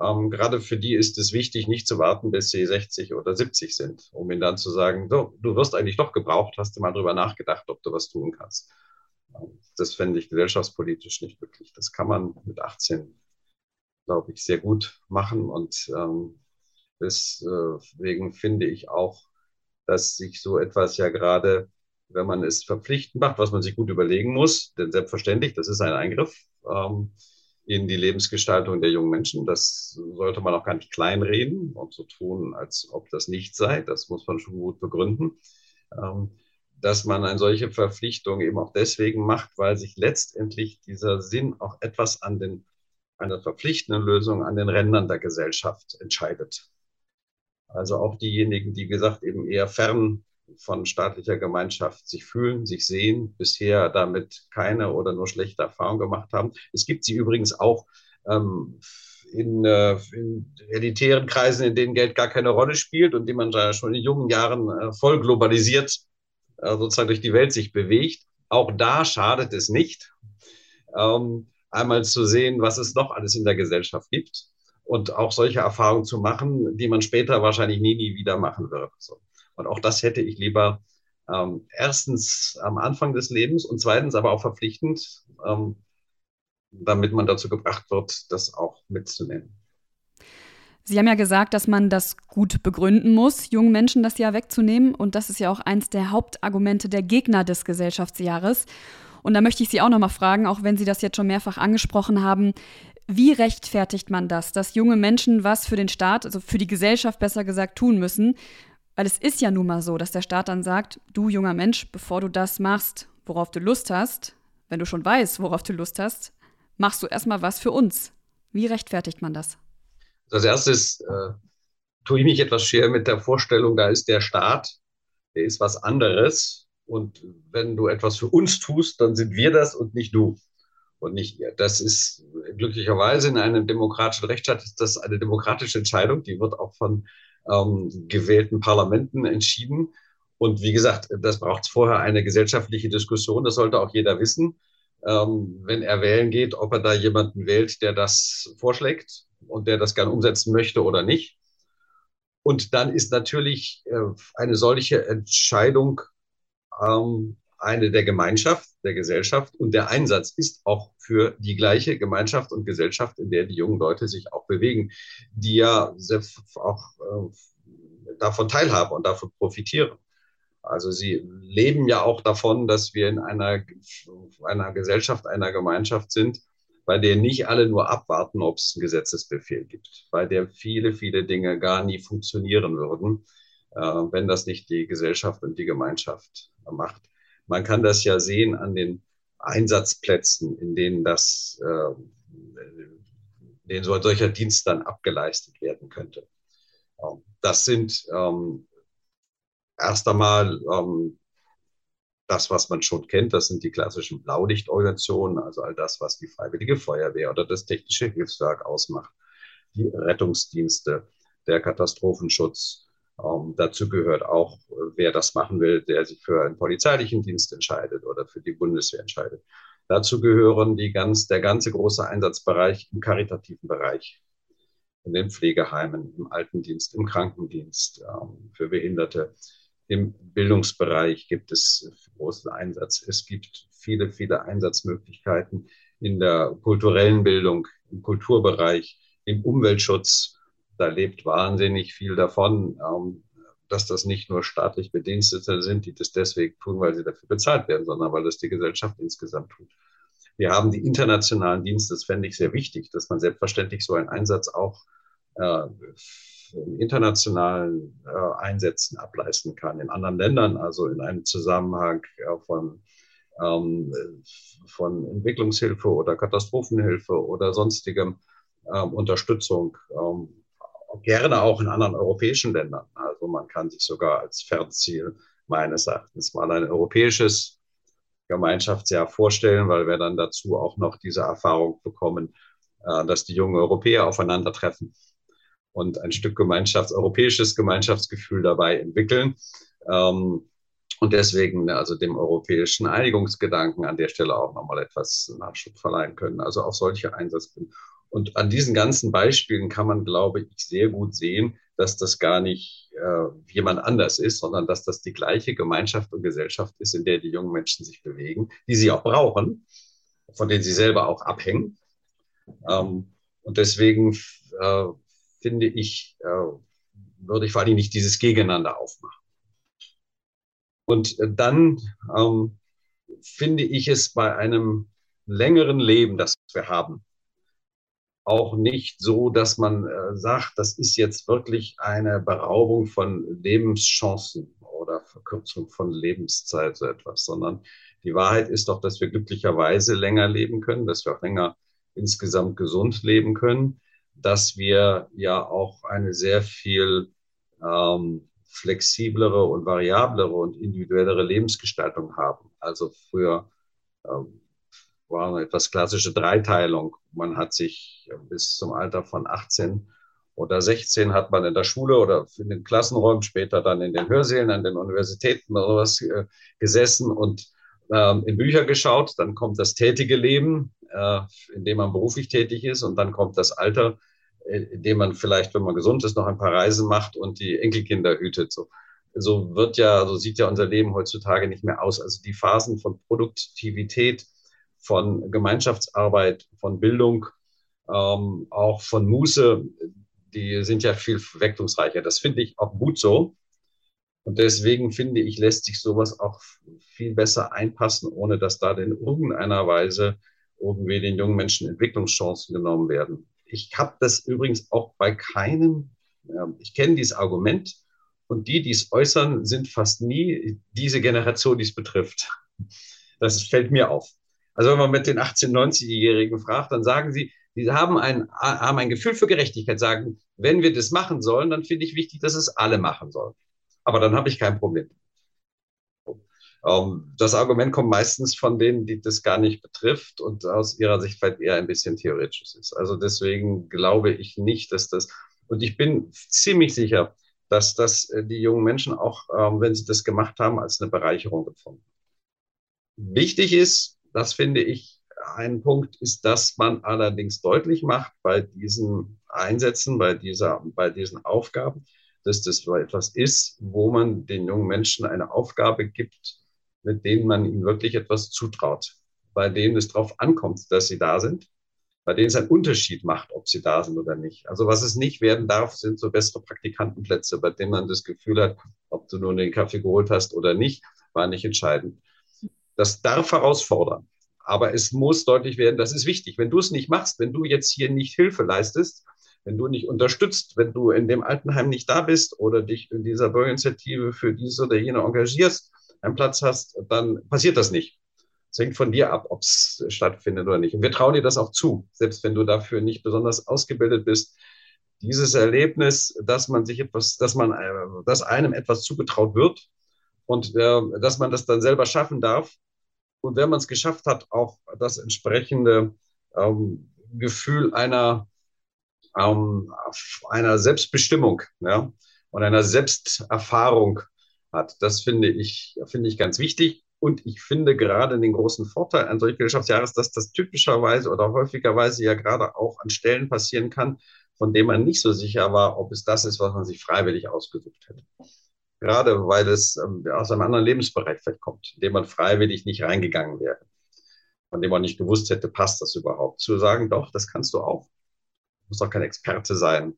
Ähm, gerade für die ist es wichtig, nicht zu warten, bis sie 60 oder 70 sind, um ihnen dann zu sagen, so, du wirst eigentlich doch gebraucht, hast du mal drüber nachgedacht, ob du was tun kannst. Ähm, das fände ich gesellschaftspolitisch nicht wirklich. Das kann man mit 18 glaube ich, sehr gut machen. Und ähm, deswegen finde ich auch, dass sich so etwas ja gerade, wenn man es verpflichtend macht, was man sich gut überlegen muss, denn selbstverständlich, das ist ein Eingriff ähm, in die Lebensgestaltung der jungen Menschen. Das sollte man auch gar nicht kleinreden und so tun, als ob das nicht sei. Das muss man schon gut begründen. Ähm, dass man eine solche Verpflichtung eben auch deswegen macht, weil sich letztendlich dieser Sinn auch etwas an den einer verpflichtenden Lösung an den Rändern der Gesellschaft entscheidet. Also auch diejenigen, die gesagt eben eher fern von staatlicher Gemeinschaft sich fühlen, sich sehen, bisher damit keine oder nur schlechte Erfahrungen gemacht haben. Es gibt sie übrigens auch ähm, in, äh, in, elitären Kreisen, in denen Geld gar keine Rolle spielt und die man schon in jungen Jahren äh, voll globalisiert äh, sozusagen durch die Welt sich bewegt. Auch da schadet es nicht. Ähm, einmal zu sehen, was es noch alles in der Gesellschaft gibt und auch solche Erfahrungen zu machen, die man später wahrscheinlich nie, nie wieder machen wird. So. Und auch das hätte ich lieber ähm, erstens am Anfang des Lebens und zweitens aber auch verpflichtend, ähm, damit man dazu gebracht wird, das auch mitzunehmen. Sie haben ja gesagt, dass man das gut begründen muss, jungen Menschen das Jahr wegzunehmen. Und das ist ja auch eins der Hauptargumente der Gegner des Gesellschaftsjahres. Und da möchte ich Sie auch noch mal fragen, auch wenn Sie das jetzt schon mehrfach angesprochen haben, wie rechtfertigt man das, dass junge Menschen was für den Staat, also für die Gesellschaft besser gesagt, tun müssen? Weil es ist ja nun mal so, dass der Staat dann sagt, du junger Mensch, bevor du das machst, worauf du Lust hast, wenn du schon weißt, worauf du Lust hast, machst du erstmal was für uns. Wie rechtfertigt man das? Als erstes äh, tue ich mich etwas schwer mit der Vorstellung, da ist der Staat, der ist was anderes und wenn du etwas für uns tust, dann sind wir das und nicht du und nicht ihr. Das ist glücklicherweise in einem demokratischen Rechtsstaat ist das eine demokratische Entscheidung, die wird auch von ähm, gewählten Parlamenten entschieden. Und wie gesagt, das braucht vorher eine gesellschaftliche Diskussion. Das sollte auch jeder wissen, ähm, wenn er wählen geht, ob er da jemanden wählt, der das vorschlägt und der das gern umsetzen möchte oder nicht. Und dann ist natürlich äh, eine solche Entscheidung ähm, eine der Gemeinschaft, der Gesellschaft und der Einsatz ist auch für die gleiche Gemeinschaft und Gesellschaft, in der die jungen Leute sich auch bewegen, die ja auch äh, davon teilhaben und davon profitieren. Also sie leben ja auch davon, dass wir in einer, einer Gesellschaft, einer Gemeinschaft sind, bei der nicht alle nur abwarten, ob es einen Gesetzesbefehl gibt, bei der viele, viele Dinge gar nie funktionieren würden, äh, wenn das nicht die Gesellschaft und die Gemeinschaft macht. Man kann das ja sehen an den Einsatzplätzen, in denen das, äh, in denen so ein solcher Dienst dann abgeleistet werden könnte. Ähm, das sind ähm, erst einmal ähm, das, was man schon kennt, das sind die klassischen Blaulichtorganisationen, also all das, was die Freiwillige Feuerwehr oder das Technische Hilfswerk ausmacht, die Rettungsdienste, der Katastrophenschutz. Ähm, dazu gehört auch, wer das machen will, der sich für einen polizeilichen Dienst entscheidet oder für die Bundeswehr entscheidet. Dazu gehören die ganz, der ganze große Einsatzbereich im karitativen Bereich, in den Pflegeheimen, im Altendienst, im Krankendienst, ähm, für Behinderte im Bildungsbereich gibt es großen Einsatz. Es gibt viele, viele Einsatzmöglichkeiten in der kulturellen Bildung, im Kulturbereich, im Umweltschutz. Da lebt wahnsinnig viel davon, ähm, dass das nicht nur staatlich Bedienstete sind, die das deswegen tun, weil sie dafür bezahlt werden, sondern weil das die Gesellschaft insgesamt tut. Wir haben die internationalen Dienste, das fände ich sehr wichtig, dass man selbstverständlich so einen Einsatz auch äh, in internationalen äh, Einsätzen ableisten kann, in anderen Ländern, also in einem Zusammenhang äh, von, ähm, von Entwicklungshilfe oder Katastrophenhilfe oder sonstigem ähm, Unterstützung, ähm, gerne auch in anderen europäischen Ländern. Also man kann sich sogar als Fernziel meines Erachtens mal ein europäisches Gemeinschaftsjahr vorstellen, weil wir dann dazu auch noch diese Erfahrung bekommen, äh, dass die jungen Europäer aufeinandertreffen und ein Stück Gemeinschafts-, europäisches Gemeinschaftsgefühl dabei entwickeln. Ähm, und deswegen also dem europäischen Einigungsgedanken an der Stelle auch nochmal etwas Nachschub verleihen können. Also auch solche Einsatzgründe. Und an diesen ganzen Beispielen kann man, glaube ich, sehr gut sehen, dass das gar nicht äh, jemand anders ist, sondern dass das die gleiche Gemeinschaft und Gesellschaft ist, in der die jungen Menschen sich bewegen, die sie auch brauchen, von denen sie selber auch abhängen. Ähm, und deswegen äh, finde ich, äh, würde ich vor allem nicht dieses Gegeneinander aufmachen. Und äh, dann ähm, finde ich es bei einem längeren Leben, das wir haben, auch nicht so, dass man äh, sagt, das ist jetzt wirklich eine Beraubung von Lebenschancen oder Verkürzung von Lebenszeit, so etwas, sondern die Wahrheit ist doch, dass wir glücklicherweise länger leben können, dass wir auch länger insgesamt gesund leben können dass wir ja auch eine sehr viel ähm, flexiblere und variablere und individuellere Lebensgestaltung haben. Also früher ähm, war eine etwas klassische Dreiteilung. Man hat sich bis zum Alter von 18 oder 16 hat man in der Schule oder in den Klassenräumen, später dann in den Hörsälen an den Universitäten oder sowas äh, gesessen und ähm, in Bücher geschaut. Dann kommt das tätige Leben, äh, in dem man beruflich tätig ist. Und dann kommt das Alter, äh, in dem man vielleicht, wenn man gesund ist, noch ein paar Reisen macht und die Enkelkinder hütet. So, so wird ja, so sieht ja unser Leben heutzutage nicht mehr aus. Also die Phasen von Produktivität, von Gemeinschaftsarbeit, von Bildung, ähm, auch von Muße, die sind ja viel verwechslungsreicher. Das finde ich auch gut so. Und deswegen finde ich, lässt sich sowas auch viel besser einpassen, ohne dass da in irgendeiner Weise irgendwie den jungen Menschen Entwicklungschancen genommen werden. Ich habe das übrigens auch bei keinem, ich kenne dieses Argument und die, die es äußern, sind fast nie diese Generation, die es betrifft. Das fällt mir auf. Also wenn man mit den 18-, 90-Jährigen fragt, dann sagen sie, die haben ein, haben ein Gefühl für Gerechtigkeit, sagen, wenn wir das machen sollen, dann finde ich wichtig, dass es alle machen sollen. Aber dann habe ich kein Problem. Ähm, das Argument kommt meistens von denen, die das gar nicht betrifft und aus ihrer Sicht vielleicht eher ein bisschen theoretisch ist. Also deswegen glaube ich nicht, dass das, und ich bin ziemlich sicher, dass das äh, die jungen Menschen auch, ähm, wenn sie das gemacht haben, als eine Bereicherung empfunden. Wichtig ist, das finde ich, ein Punkt ist, dass man allerdings deutlich macht bei diesen Einsätzen, bei, dieser, bei diesen Aufgaben, dass das etwas ist, wo man den jungen Menschen eine Aufgabe gibt, mit denen man ihnen wirklich etwas zutraut, bei denen es darauf ankommt, dass sie da sind, bei denen es einen Unterschied macht, ob sie da sind oder nicht. Also was es nicht werden darf, sind so bessere Praktikantenplätze, bei denen man das Gefühl hat, ob du nur den Kaffee geholt hast oder nicht, war nicht entscheidend. Das darf herausfordern. Aber es muss deutlich werden, das ist wichtig. Wenn du es nicht machst, wenn du jetzt hier nicht Hilfe leistest, wenn du nicht unterstützt, wenn du in dem Altenheim nicht da bist oder dich in dieser Bürgerinitiative für diese oder jene engagierst, einen Platz hast, dann passiert das nicht. Es hängt von dir ab, ob es stattfindet oder nicht. Und wir trauen dir das auch zu, selbst wenn du dafür nicht besonders ausgebildet bist. Dieses Erlebnis, dass man sich etwas, dass man, äh, dass einem etwas zugetraut wird und äh, dass man das dann selber schaffen darf. Und wenn man es geschafft hat, auch das entsprechende ähm, Gefühl einer, ähm, einer Selbstbestimmung ja, und einer Selbsterfahrung hat. Das finde ich, finde ich ganz wichtig. Und ich finde gerade den großen Vorteil an solchen Gesellschaftsjahres, dass das typischerweise oder häufigerweise ja gerade auch an Stellen passieren kann, von dem man nicht so sicher war, ob es das ist, was man sich freiwillig ausgesucht hätte. Gerade weil es ähm, aus einem anderen Lebensbereich kommt, in dem man freiwillig nicht reingegangen wäre, von dem man nicht gewusst hätte, passt das überhaupt. Zu sagen, doch, das kannst du auch. Du musst auch kein Experte sein,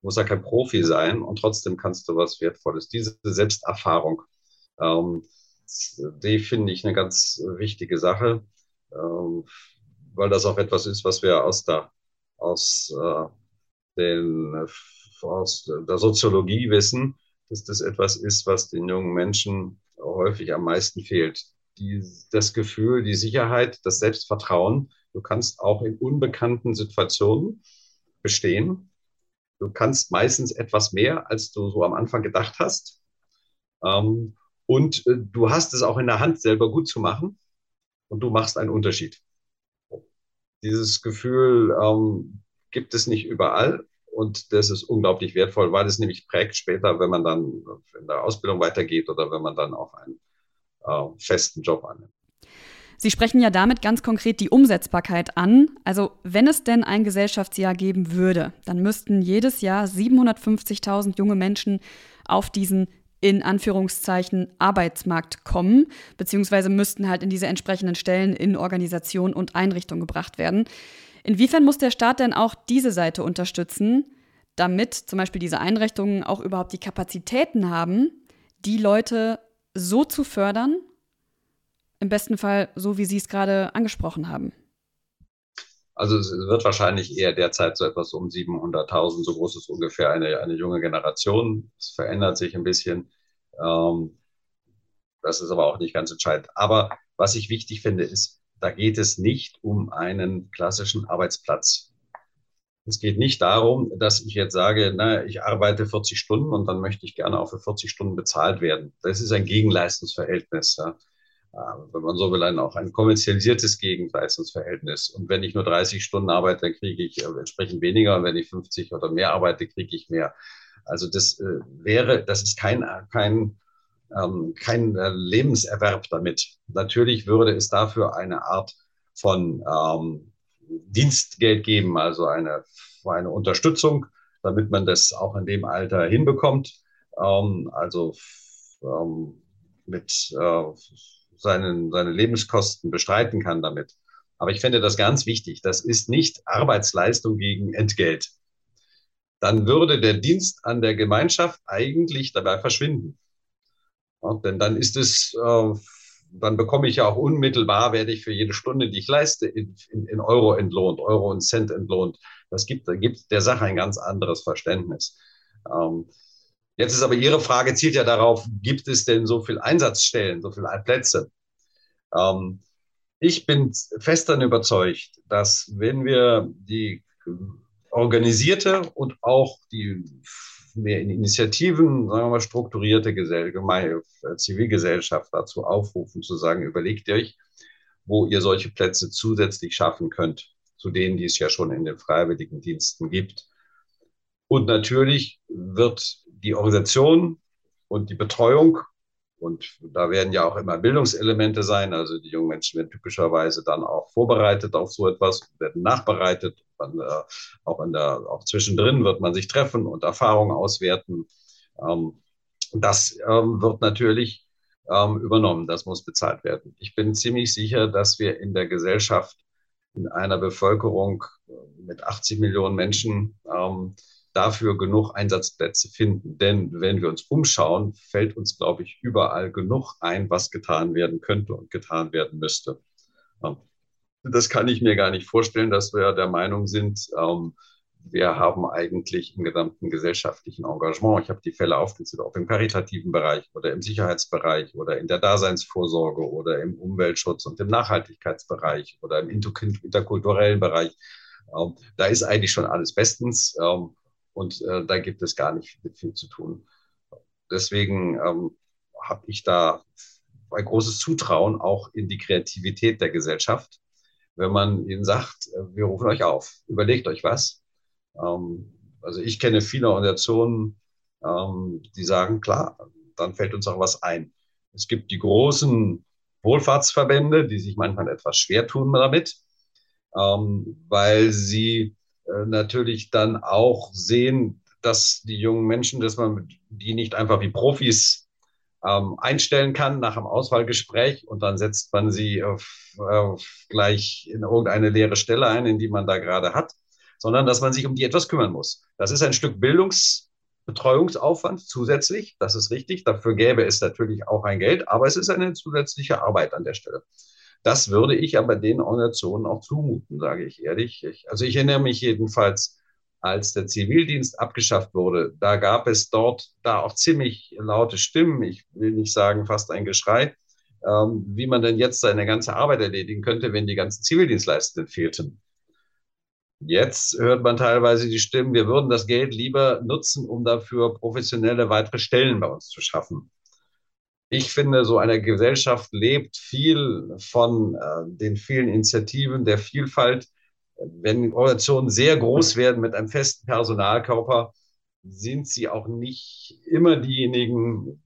muss ja kein Profi sein und trotzdem kannst du was Wertvolles. Diese Selbsterfahrung, ähm, die finde ich eine ganz wichtige Sache, ähm, weil das auch etwas ist, was wir aus der, aus, äh, den, aus der Soziologie wissen, dass das etwas ist, was den jungen Menschen häufig am meisten fehlt. Die, das Gefühl, die Sicherheit, das Selbstvertrauen. Du kannst auch in unbekannten Situationen bestehen Du kannst meistens etwas mehr, als du so am Anfang gedacht hast. Ähm, und äh, du hast es auch in der Hand, selber gut zu machen. Und du machst einen Unterschied. Dieses Gefühl ähm, gibt es nicht überall. Und das ist unglaublich wertvoll, weil es nämlich prägt später, wenn man dann in der Ausbildung weitergeht oder wenn man dann auch einen äh, festen Job annimmt. Sie sprechen ja damit ganz konkret die Umsetzbarkeit an. Also wenn es denn ein Gesellschaftsjahr geben würde, dann müssten jedes Jahr 750.000 junge Menschen auf diesen in Anführungszeichen Arbeitsmarkt kommen, beziehungsweise müssten halt in diese entsprechenden Stellen in Organisation und Einrichtung gebracht werden. Inwiefern muss der Staat denn auch diese Seite unterstützen, damit zum Beispiel diese Einrichtungen auch überhaupt die Kapazitäten haben, die Leute so zu fördern im besten Fall so, wie Sie es gerade angesprochen haben? Also es wird wahrscheinlich eher derzeit so etwas um 700.000, so groß ist ungefähr eine, eine junge Generation. Es verändert sich ein bisschen. Ähm, das ist aber auch nicht ganz entscheidend. Aber was ich wichtig finde, ist, da geht es nicht um einen klassischen Arbeitsplatz. Es geht nicht darum, dass ich jetzt sage, na, ich arbeite 40 Stunden und dann möchte ich gerne auch für 40 Stunden bezahlt werden. Das ist ein Gegenleistungsverhältnis. Ja. Äh, wenn man so will, ein, auch ein kommerzialisiertes Gegenleistungsverhältnis. Und wenn ich nur 30 Stunden arbeite, dann kriege ich äh, entsprechend weniger. Und wenn ich 50 oder mehr arbeite, kriege ich mehr. Also das äh, wäre, das ist kein, kein, ähm, kein äh, Lebenserwerb damit. Natürlich würde es dafür eine Art von ähm, Dienstgeld geben, also eine, eine Unterstützung, damit man das auch in dem Alter hinbekommt. Ähm, also ähm, mit äh, seinen, seine Lebenskosten bestreiten kann damit. Aber ich finde das ganz wichtig. Das ist nicht Arbeitsleistung gegen Entgelt. Dann würde der Dienst an der Gemeinschaft eigentlich dabei verschwinden. Ja, denn dann ist es, äh, dann bekomme ich ja auch unmittelbar, werde ich für jede Stunde, die ich leiste, in, in, in Euro entlohnt, Euro und Cent entlohnt. Das gibt, gibt der Sache ein ganz anderes Verständnis. Ähm, Jetzt ist aber Ihre Frage, zielt ja darauf, gibt es denn so viel Einsatzstellen, so viele Plätze? Ähm, ich bin fest daran überzeugt, dass wenn wir die organisierte und auch die mehr in Initiativen, sagen wir mal, strukturierte Gesell Zivilgesellschaft dazu aufrufen, zu sagen, überlegt euch, wo ihr solche Plätze zusätzlich schaffen könnt, zu denen, die es ja schon in den freiwilligen Diensten gibt. Und natürlich wird die Organisation und die Betreuung, und da werden ja auch immer Bildungselemente sein, also die jungen Menschen werden typischerweise dann auch vorbereitet auf so etwas, werden nachbereitet, dann, äh, auch, in der, auch zwischendrin wird man sich treffen und Erfahrungen auswerten. Ähm, das ähm, wird natürlich ähm, übernommen. Das muss bezahlt werden. Ich bin ziemlich sicher, dass wir in der Gesellschaft, in einer Bevölkerung mit 80 Millionen Menschen, ähm, dafür genug Einsatzplätze finden. Denn wenn wir uns umschauen, fällt uns, glaube ich, überall genug ein, was getan werden könnte und getan werden müsste. Ähm, das kann ich mir gar nicht vorstellen, dass wir der Meinung sind, ähm, wir haben eigentlich im gesamten gesellschaftlichen Engagement, ich habe die Fälle aufgezählt, auch im karitativen Bereich oder im Sicherheitsbereich oder in der Daseinsvorsorge oder im Umweltschutz und im Nachhaltigkeitsbereich oder im interkulturellen Bereich. Ähm, da ist eigentlich schon alles bestens und äh, da gibt es gar nicht viel, viel zu tun. Deswegen ähm, habe ich da ein großes Zutrauen auch in die Kreativität der Gesellschaft. Wenn man ihnen sagt, äh, wir rufen euch auf, überlegt euch was, ähm, also ich kenne viele Organisationen, ähm, die sagen, klar, dann fällt uns auch was ein. Es gibt die großen Wohlfahrtsverbände, die sich manchmal etwas schwer tun damit, ähm, weil sie natürlich dann auch sehen, dass die jungen Menschen, dass man die nicht einfach wie Profis ähm, einstellen kann nach einem Auswahlgespräch und dann setzt man sie auf, auf gleich in irgendeine leere Stelle ein, in die man da gerade hat, sondern dass man sich um die etwas kümmern muss. Das ist ein Stück Bildungsbetreuungsaufwand zusätzlich, das ist richtig. Dafür gäbe es natürlich auch ein Geld, aber es ist eine zusätzliche Arbeit an der Stelle. Das würde ich aber den Organisationen auch zumuten, sage ich ehrlich. Ich, also ich erinnere mich jedenfalls, als der Zivildienst abgeschafft wurde, da gab es dort da auch ziemlich laute Stimmen, ich will nicht sagen fast ein Geschrei, ähm, wie man denn jetzt seine ganze Arbeit erledigen könnte, wenn die ganzen Zivildienstleistenden fehlten. Jetzt hört man teilweise die Stimmen, wir würden das Geld lieber nutzen, um dafür professionelle weitere Stellen bei uns zu schaffen. Ich finde, so eine Gesellschaft lebt viel von äh, den vielen Initiativen, der Vielfalt. Wenn Organisationen sehr groß werden mit einem festen Personalkörper, sind sie auch nicht immer diejenigen,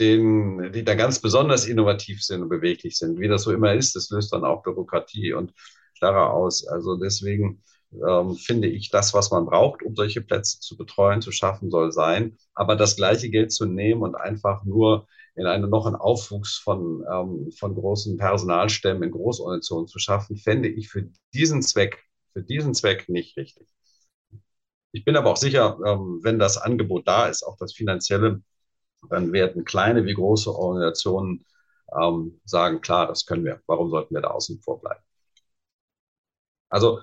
den, die da ganz besonders innovativ sind und beweglich sind. Wie das so immer ist, das löst dann auch Bürokratie und klarer aus. Also deswegen ähm, finde ich, das, was man braucht, um solche Plätze zu betreuen, zu schaffen, soll sein. Aber das gleiche Geld zu nehmen und einfach nur in einen noch einen Aufwuchs von, ähm, von großen Personalstämmen in Großorganisationen zu schaffen, fände ich für diesen Zweck, für diesen Zweck nicht richtig. Ich bin aber auch sicher, ähm, wenn das Angebot da ist, auch das finanzielle, dann werden kleine wie große Organisationen ähm, sagen, klar, das können wir. Warum sollten wir da außen vor bleiben? Also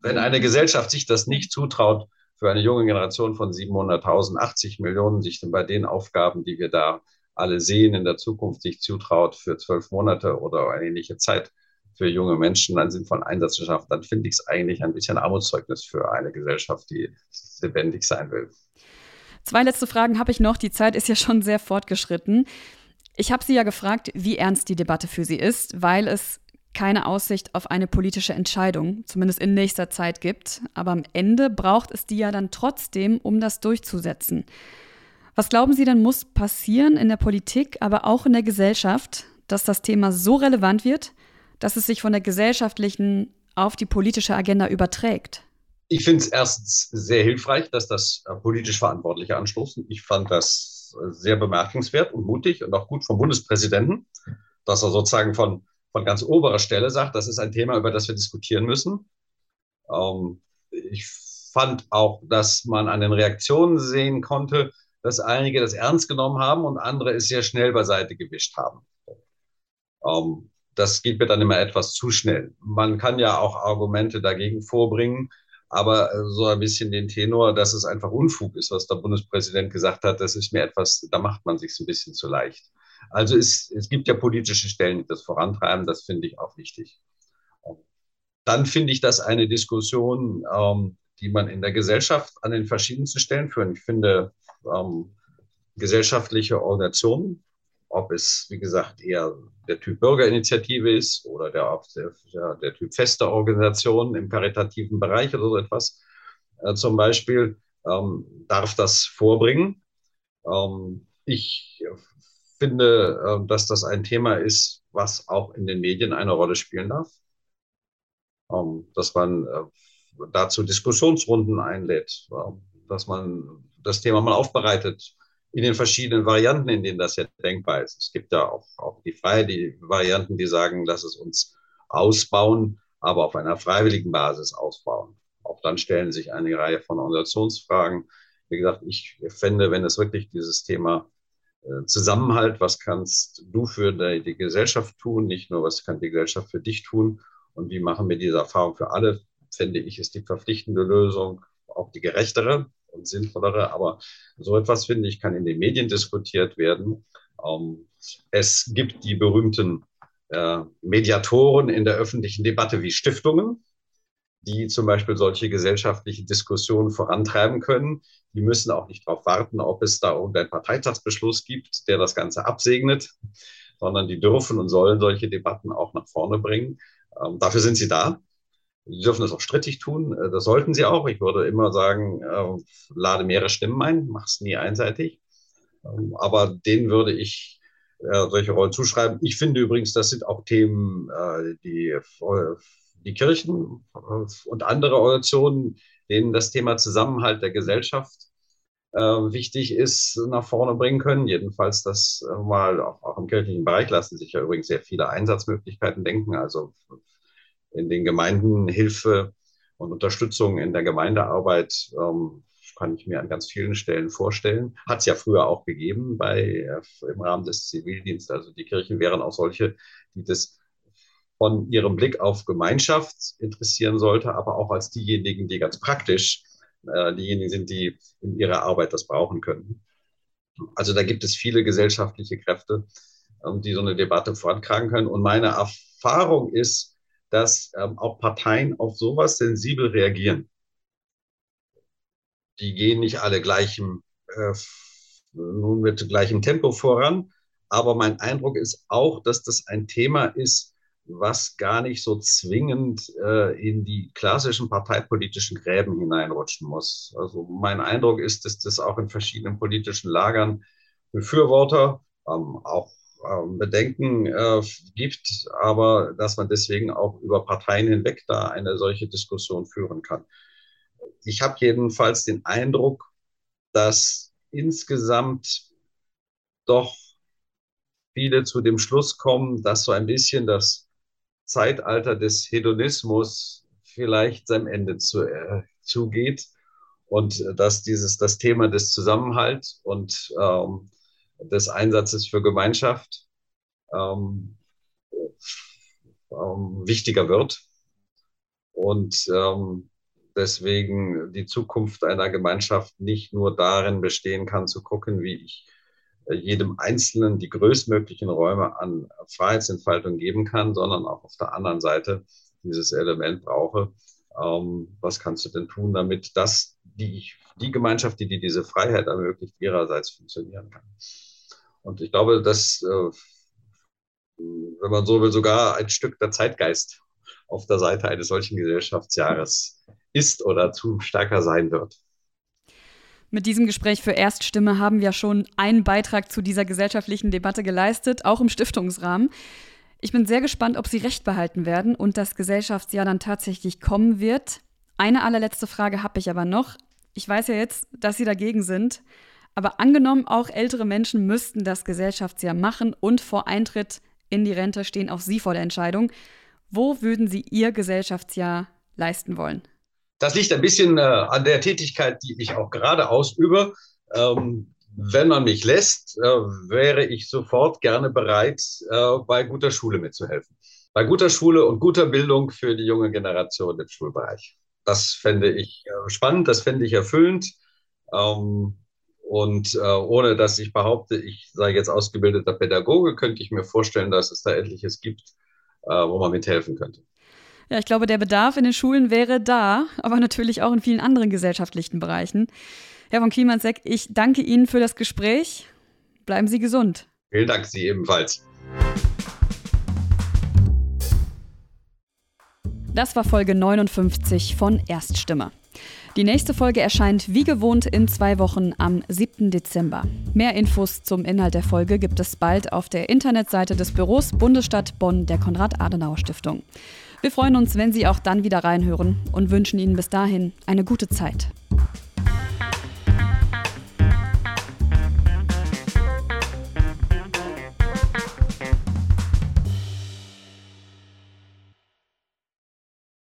wenn eine Gesellschaft sich das nicht zutraut, für eine junge Generation von 700.000, 80 Millionen, sich bei den Aufgaben, die wir da alle sehen, in der Zukunft sich zutraut, für zwölf Monate oder eine ähnliche Zeit für junge Menschen einen sinnvollen Einsatz zu schaffen, dann finde ich es eigentlich ein bisschen Armutszeugnis für eine Gesellschaft, die lebendig sein will. Zwei letzte Fragen habe ich noch. Die Zeit ist ja schon sehr fortgeschritten. Ich habe Sie ja gefragt, wie ernst die Debatte für Sie ist, weil es keine Aussicht auf eine politische Entscheidung, zumindest in nächster Zeit gibt. Aber am Ende braucht es die ja dann trotzdem, um das durchzusetzen. Was glauben Sie denn muss passieren in der Politik, aber auch in der Gesellschaft, dass das Thema so relevant wird, dass es sich von der gesellschaftlichen auf die politische Agenda überträgt? Ich finde es erstens sehr hilfreich, dass das äh, politisch Verantwortliche anstoßen. Ich fand das äh, sehr bemerkenswert und mutig und auch gut vom Bundespräsidenten, dass er sozusagen von von ganz oberer Stelle sagt, das ist ein Thema, über das wir diskutieren müssen. Ähm, ich fand auch, dass man an den Reaktionen sehen konnte, dass einige das ernst genommen haben und andere es sehr schnell beiseite gewischt haben. Ähm, das geht mir dann immer etwas zu schnell. Man kann ja auch Argumente dagegen vorbringen, aber so ein bisschen den Tenor, dass es einfach Unfug ist, was der Bundespräsident gesagt hat, das ist mir etwas, da macht man sich ein bisschen zu leicht. Also es, es gibt ja politische Stellen, die das vorantreiben, das finde ich auch wichtig. Dann finde ich das eine Diskussion, ähm, die man in der Gesellschaft an den verschiedensten Stellen führen. Ich finde ähm, gesellschaftliche Organisationen, ob es, wie gesagt, eher der Typ Bürgerinitiative ist oder der, der, der Typ feste Organisation im karitativen Bereich oder so etwas, äh, zum Beispiel, ähm, darf das vorbringen. Ähm, ich finde, ähm, dass das ein Thema ist, was auch in den Medien eine Rolle spielen darf. Ähm, dass man äh, dazu Diskussionsrunden einlädt, dass man das Thema mal aufbereitet in den verschiedenen Varianten, in denen das ja denkbar ist. Es gibt ja auch, auch die freie die Varianten, die sagen, lass es uns ausbauen, aber auf einer freiwilligen Basis ausbauen. Auch dann stellen sich eine Reihe von Organisationsfragen. Wie gesagt, ich fände, wenn es wirklich dieses Thema äh, Zusammenhalt, was kannst du für die, Gesellschaft tun, nicht nur, was kann die Gesellschaft für dich tun und wie machen wir diese Erfahrung für alle, fände ich, ist die verpflichtende Lösung auch die gerechtere und sinnvollere. Aber so etwas, finde ich, kann in den Medien diskutiert werden. Ähm, es gibt die berühmten äh, Mediatoren in der öffentlichen Debatte wie Stiftungen, die zum Beispiel solche gesellschaftliche Diskussionen vorantreiben können. Die müssen auch nicht darauf warten, ob es da irgendeinen Parteitagsbeschluss gibt, der das Ganze absegnet, sondern die dürfen und sollen solche Debatten auch nach vorne bringen. Ähm, dafür sind sie da. Sie dürfen das auch strittig tun. Äh, das sollten sie auch. Ich würde immer sagen, äh, lade mehrere Stimmen ein, mach es nie einseitig. Ähm, aber denen würde ich äh, solche Rollen zuschreiben. Ich finde übrigens, das sind auch Themen, äh, die äh, die Kirchen äh, und andere Organisationen, denen das Thema Zusammenhalt der Gesellschaft wichtig ist, nach vorne bringen können. Jedenfalls das mal auch, auch im kirchlichen Bereich lassen sich ja übrigens sehr viele Einsatzmöglichkeiten denken. Also in den Gemeinden Hilfe und Unterstützung in der Gemeindearbeit ähm, kann ich mir an ganz vielen Stellen vorstellen. Hat es ja früher auch gegeben bei, äh, im Rahmen des Zivildienstes. Also die Kirchen wären auch solche, die das von ihrem Blick auf Gemeinschaft interessieren sollte, aber auch als diejenigen, die ganz praktisch äh, diejenigen sind, die in ihrer Arbeit das brauchen können. Also da gibt es viele gesellschaftliche Kräfte, ähm, die so eine Debatte vorantragen können. Und meine Erfahrung ist, dass ähm, auch Parteien auf sowas sensibel reagieren. Die gehen nicht alle gleichem, äh, nun mit gleichem Tempo voran. Aber mein Eindruck ist auch, dass das ein Thema ist, was gar nicht so zwingend äh, in die klassischen parteipolitischen Gräben hineinrutschen muss. Also mein Eindruck ist, dass das auch in verschiedenen politischen Lagern Befürworter, ähm, auch Bedenken äh, gibt, aber dass man deswegen auch über Parteien hinweg da eine solche Diskussion führen kann. Ich habe jedenfalls den Eindruck, dass insgesamt doch viele zu dem Schluss kommen, dass so ein bisschen das Zeitalter des Hedonismus vielleicht seinem Ende zu, äh, zugeht und dass dieses das Thema des Zusammenhalts und ähm, des Einsatzes für Gemeinschaft ähm, ähm, wichtiger wird. Und ähm, deswegen die Zukunft einer Gemeinschaft nicht nur darin bestehen kann, zu gucken, wie ich äh, jedem Einzelnen die größtmöglichen Räume an Freiheitsentfaltung geben kann, sondern auch auf der anderen Seite dieses Element brauche. Ähm, was kannst du denn tun, damit das, die, die Gemeinschaft, die dir diese Freiheit ermöglicht, ihrerseits funktionieren kann? Und ich glaube, dass, äh, wenn man so will, sogar ein Stück der Zeitgeist auf der Seite eines solchen Gesellschaftsjahres ist oder zu stärker sein wird. Mit diesem Gespräch für Erststimme haben wir schon einen Beitrag zu dieser gesellschaftlichen Debatte geleistet, auch im Stiftungsrahmen. Ich bin sehr gespannt, ob Sie recht behalten werden und das Gesellschaftsjahr dann tatsächlich kommen wird. Eine allerletzte Frage habe ich aber noch. Ich weiß ja jetzt, dass Sie dagegen sind. Aber angenommen, auch ältere Menschen müssten das Gesellschaftsjahr machen und vor Eintritt in die Rente stehen auch Sie vor der Entscheidung. Wo würden Sie Ihr Gesellschaftsjahr leisten wollen? Das liegt ein bisschen äh, an der Tätigkeit, die ich auch gerade ausübe. Ähm, wenn man mich lässt, äh, wäre ich sofort gerne bereit, äh, bei guter Schule mitzuhelfen. Bei guter Schule und guter Bildung für die junge Generation im Schulbereich. Das fände ich äh, spannend, das fände ich erfüllend. Ähm, und äh, ohne dass ich behaupte, ich sei jetzt ausgebildeter Pädagoge, könnte ich mir vorstellen, dass es da etliches gibt, äh, wo man mithelfen könnte. Ja, ich glaube, der Bedarf in den Schulen wäre da, aber natürlich auch in vielen anderen gesellschaftlichen Bereichen. Herr von Klimansek, ich danke Ihnen für das Gespräch. Bleiben Sie gesund. Vielen Dank, Sie ebenfalls. Das war Folge 59 von Erststimme. Die nächste Folge erscheint wie gewohnt in zwei Wochen am 7. Dezember. Mehr Infos zum Inhalt der Folge gibt es bald auf der Internetseite des Büros Bundesstadt Bonn der Konrad-Adenauer-Stiftung. Wir freuen uns, wenn Sie auch dann wieder reinhören und wünschen Ihnen bis dahin eine gute Zeit.